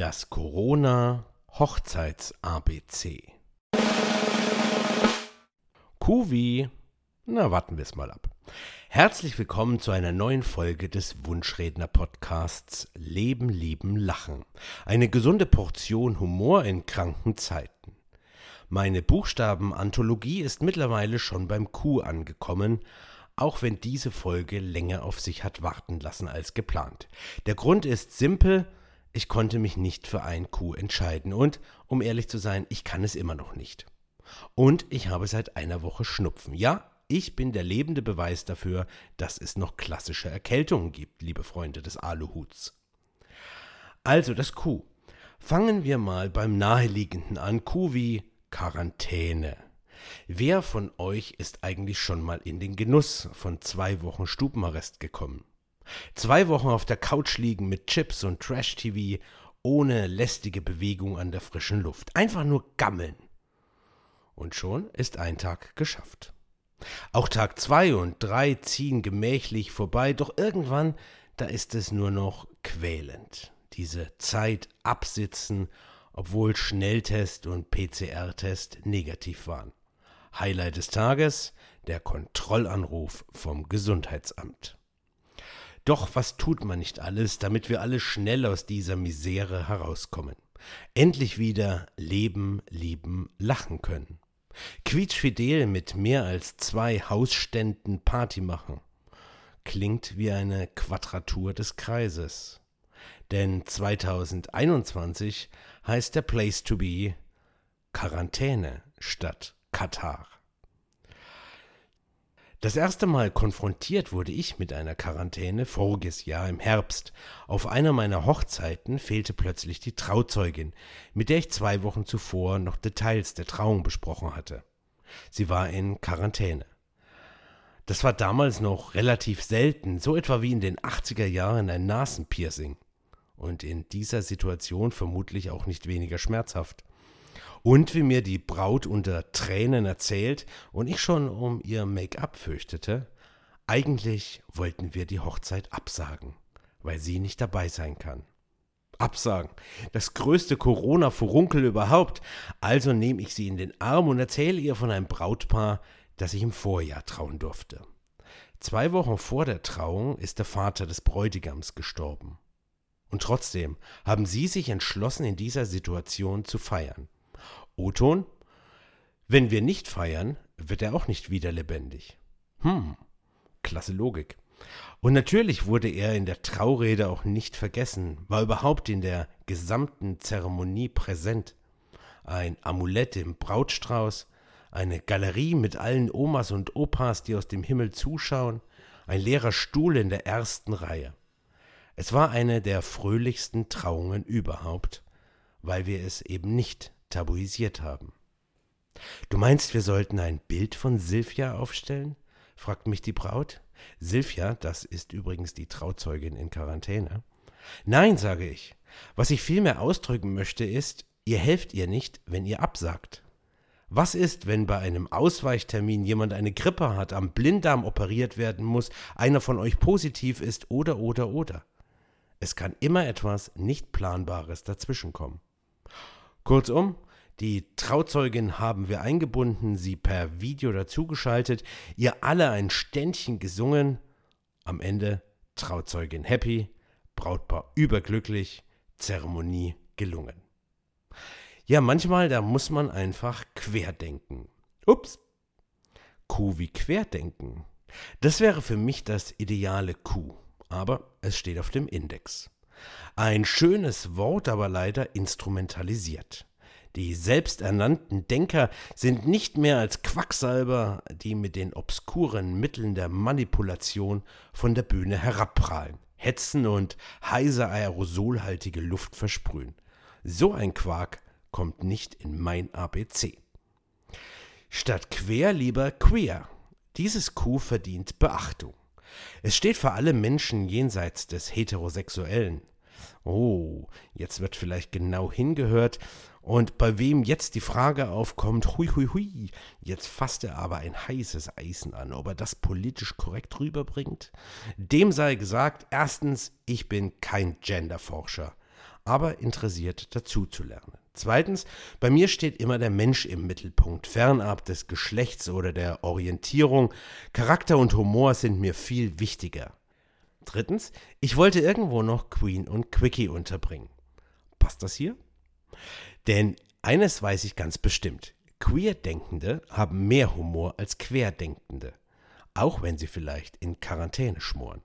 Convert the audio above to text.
Das Corona Hochzeits ABC. Kuvi, na warten wir es mal ab. Herzlich willkommen zu einer neuen Folge des Wunschredner Podcasts Leben, Lieben, Lachen. Eine gesunde Portion Humor in kranken Zeiten. Meine Buchstabenanthologie ist mittlerweile schon beim Q angekommen, auch wenn diese Folge länger auf sich hat warten lassen als geplant. Der Grund ist simpel, ich konnte mich nicht für ein Q entscheiden und, um ehrlich zu sein, ich kann es immer noch nicht. Und ich habe seit einer Woche Schnupfen. Ja, ich bin der lebende Beweis dafür, dass es noch klassische Erkältungen gibt, liebe Freunde des Aluhuts. Also das Q. Fangen wir mal beim naheliegenden an. Q wie Quarantäne. Wer von euch ist eigentlich schon mal in den Genuss von zwei Wochen Stubenarrest gekommen? Zwei Wochen auf der Couch liegen mit Chips und Trash-TV ohne lästige Bewegung an der frischen Luft. Einfach nur gammeln. Und schon ist ein Tag geschafft. Auch Tag zwei und drei ziehen gemächlich vorbei, doch irgendwann, da ist es nur noch quälend. Diese Zeit absitzen, obwohl Schnelltest und PCR-Test negativ waren. Highlight des Tages, der Kontrollanruf vom Gesundheitsamt. Doch was tut man nicht alles, damit wir alle schnell aus dieser Misere herauskommen? Endlich wieder leben, lieben, lachen können. Quietschfidel mit mehr als zwei Hausständen Party machen. Klingt wie eine Quadratur des Kreises. Denn 2021 heißt der Place to be Quarantäne statt Katar. Das erste Mal konfrontiert wurde ich mit einer Quarantäne voriges Jahr im Herbst. Auf einer meiner Hochzeiten fehlte plötzlich die Trauzeugin, mit der ich zwei Wochen zuvor noch Details der Trauung besprochen hatte. Sie war in Quarantäne. Das war damals noch relativ selten, so etwa wie in den 80er Jahren ein Nasenpiercing. Und in dieser Situation vermutlich auch nicht weniger schmerzhaft und wie mir die Braut unter Tränen erzählt und ich schon um ihr Make-up fürchtete, eigentlich wollten wir die Hochzeit absagen, weil sie nicht dabei sein kann. Absagen. Das größte Corona-Furunkel überhaupt. Also nehme ich sie in den Arm und erzähle ihr von einem Brautpaar, das ich im Vorjahr trauen durfte. Zwei Wochen vor der Trauung ist der Vater des Bräutigams gestorben. Und trotzdem haben sie sich entschlossen, in dieser Situation zu feiern. O-Ton. Wenn wir nicht feiern, wird er auch nicht wieder lebendig. Hm, klasse Logik. Und natürlich wurde er in der Traurede auch nicht vergessen, war überhaupt in der gesamten Zeremonie präsent. Ein Amulett im Brautstrauß, eine Galerie mit allen Omas und Opas, die aus dem Himmel zuschauen, ein leerer Stuhl in der ersten Reihe. Es war eine der fröhlichsten Trauungen überhaupt, weil wir es eben nicht tabuisiert haben. Du meinst, wir sollten ein Bild von Silvia aufstellen? fragt mich die Braut. Silvia, das ist übrigens die Trauzeugin in Quarantäne. Nein, sage ich. Was ich vielmehr ausdrücken möchte, ist, ihr helft ihr nicht, wenn ihr absagt. Was ist, wenn bei einem Ausweichtermin jemand eine Grippe hat, am Blinddarm operiert werden muss, einer von euch positiv ist oder oder oder? Es kann immer etwas nicht Planbares dazwischenkommen. Kurzum, die Trauzeugin haben wir eingebunden, sie per Video dazugeschaltet, ihr alle ein Ständchen gesungen. Am Ende Trauzeugin happy, Brautpaar überglücklich, Zeremonie gelungen. Ja, manchmal, da muss man einfach querdenken. Ups. Kuh wie querdenken. Das wäre für mich das ideale Kuh, aber es steht auf dem Index. Ein schönes Wort, aber leider instrumentalisiert. Die selbsternannten Denker sind nicht mehr als Quacksalber, die mit den obskuren Mitteln der Manipulation von der Bühne herabprallen, hetzen und heiser aerosolhaltige Luft versprühen. So ein Quark kommt nicht in mein ABC. Statt quer lieber queer. Dieses Q verdient Beachtung. Es steht für alle Menschen jenseits des Heterosexuellen. Oh, jetzt wird vielleicht genau hingehört. Und bei wem jetzt die Frage aufkommt, hui, hui, hui, jetzt fasst er aber ein heißes Eisen an, ob er das politisch korrekt rüberbringt? Dem sei gesagt, erstens, ich bin kein Genderforscher. aber interessiert dazuzulernen. Zweitens, bei mir steht immer der Mensch im Mittelpunkt, fernab des Geschlechts oder der Orientierung. Charakter und Humor sind mir viel wichtiger. Drittens, ich wollte irgendwo noch Queen und Quickie unterbringen. Passt das hier? Denn eines weiß ich ganz bestimmt. Queerdenkende haben mehr Humor als Querdenkende. Auch wenn sie vielleicht in Quarantäne schmoren.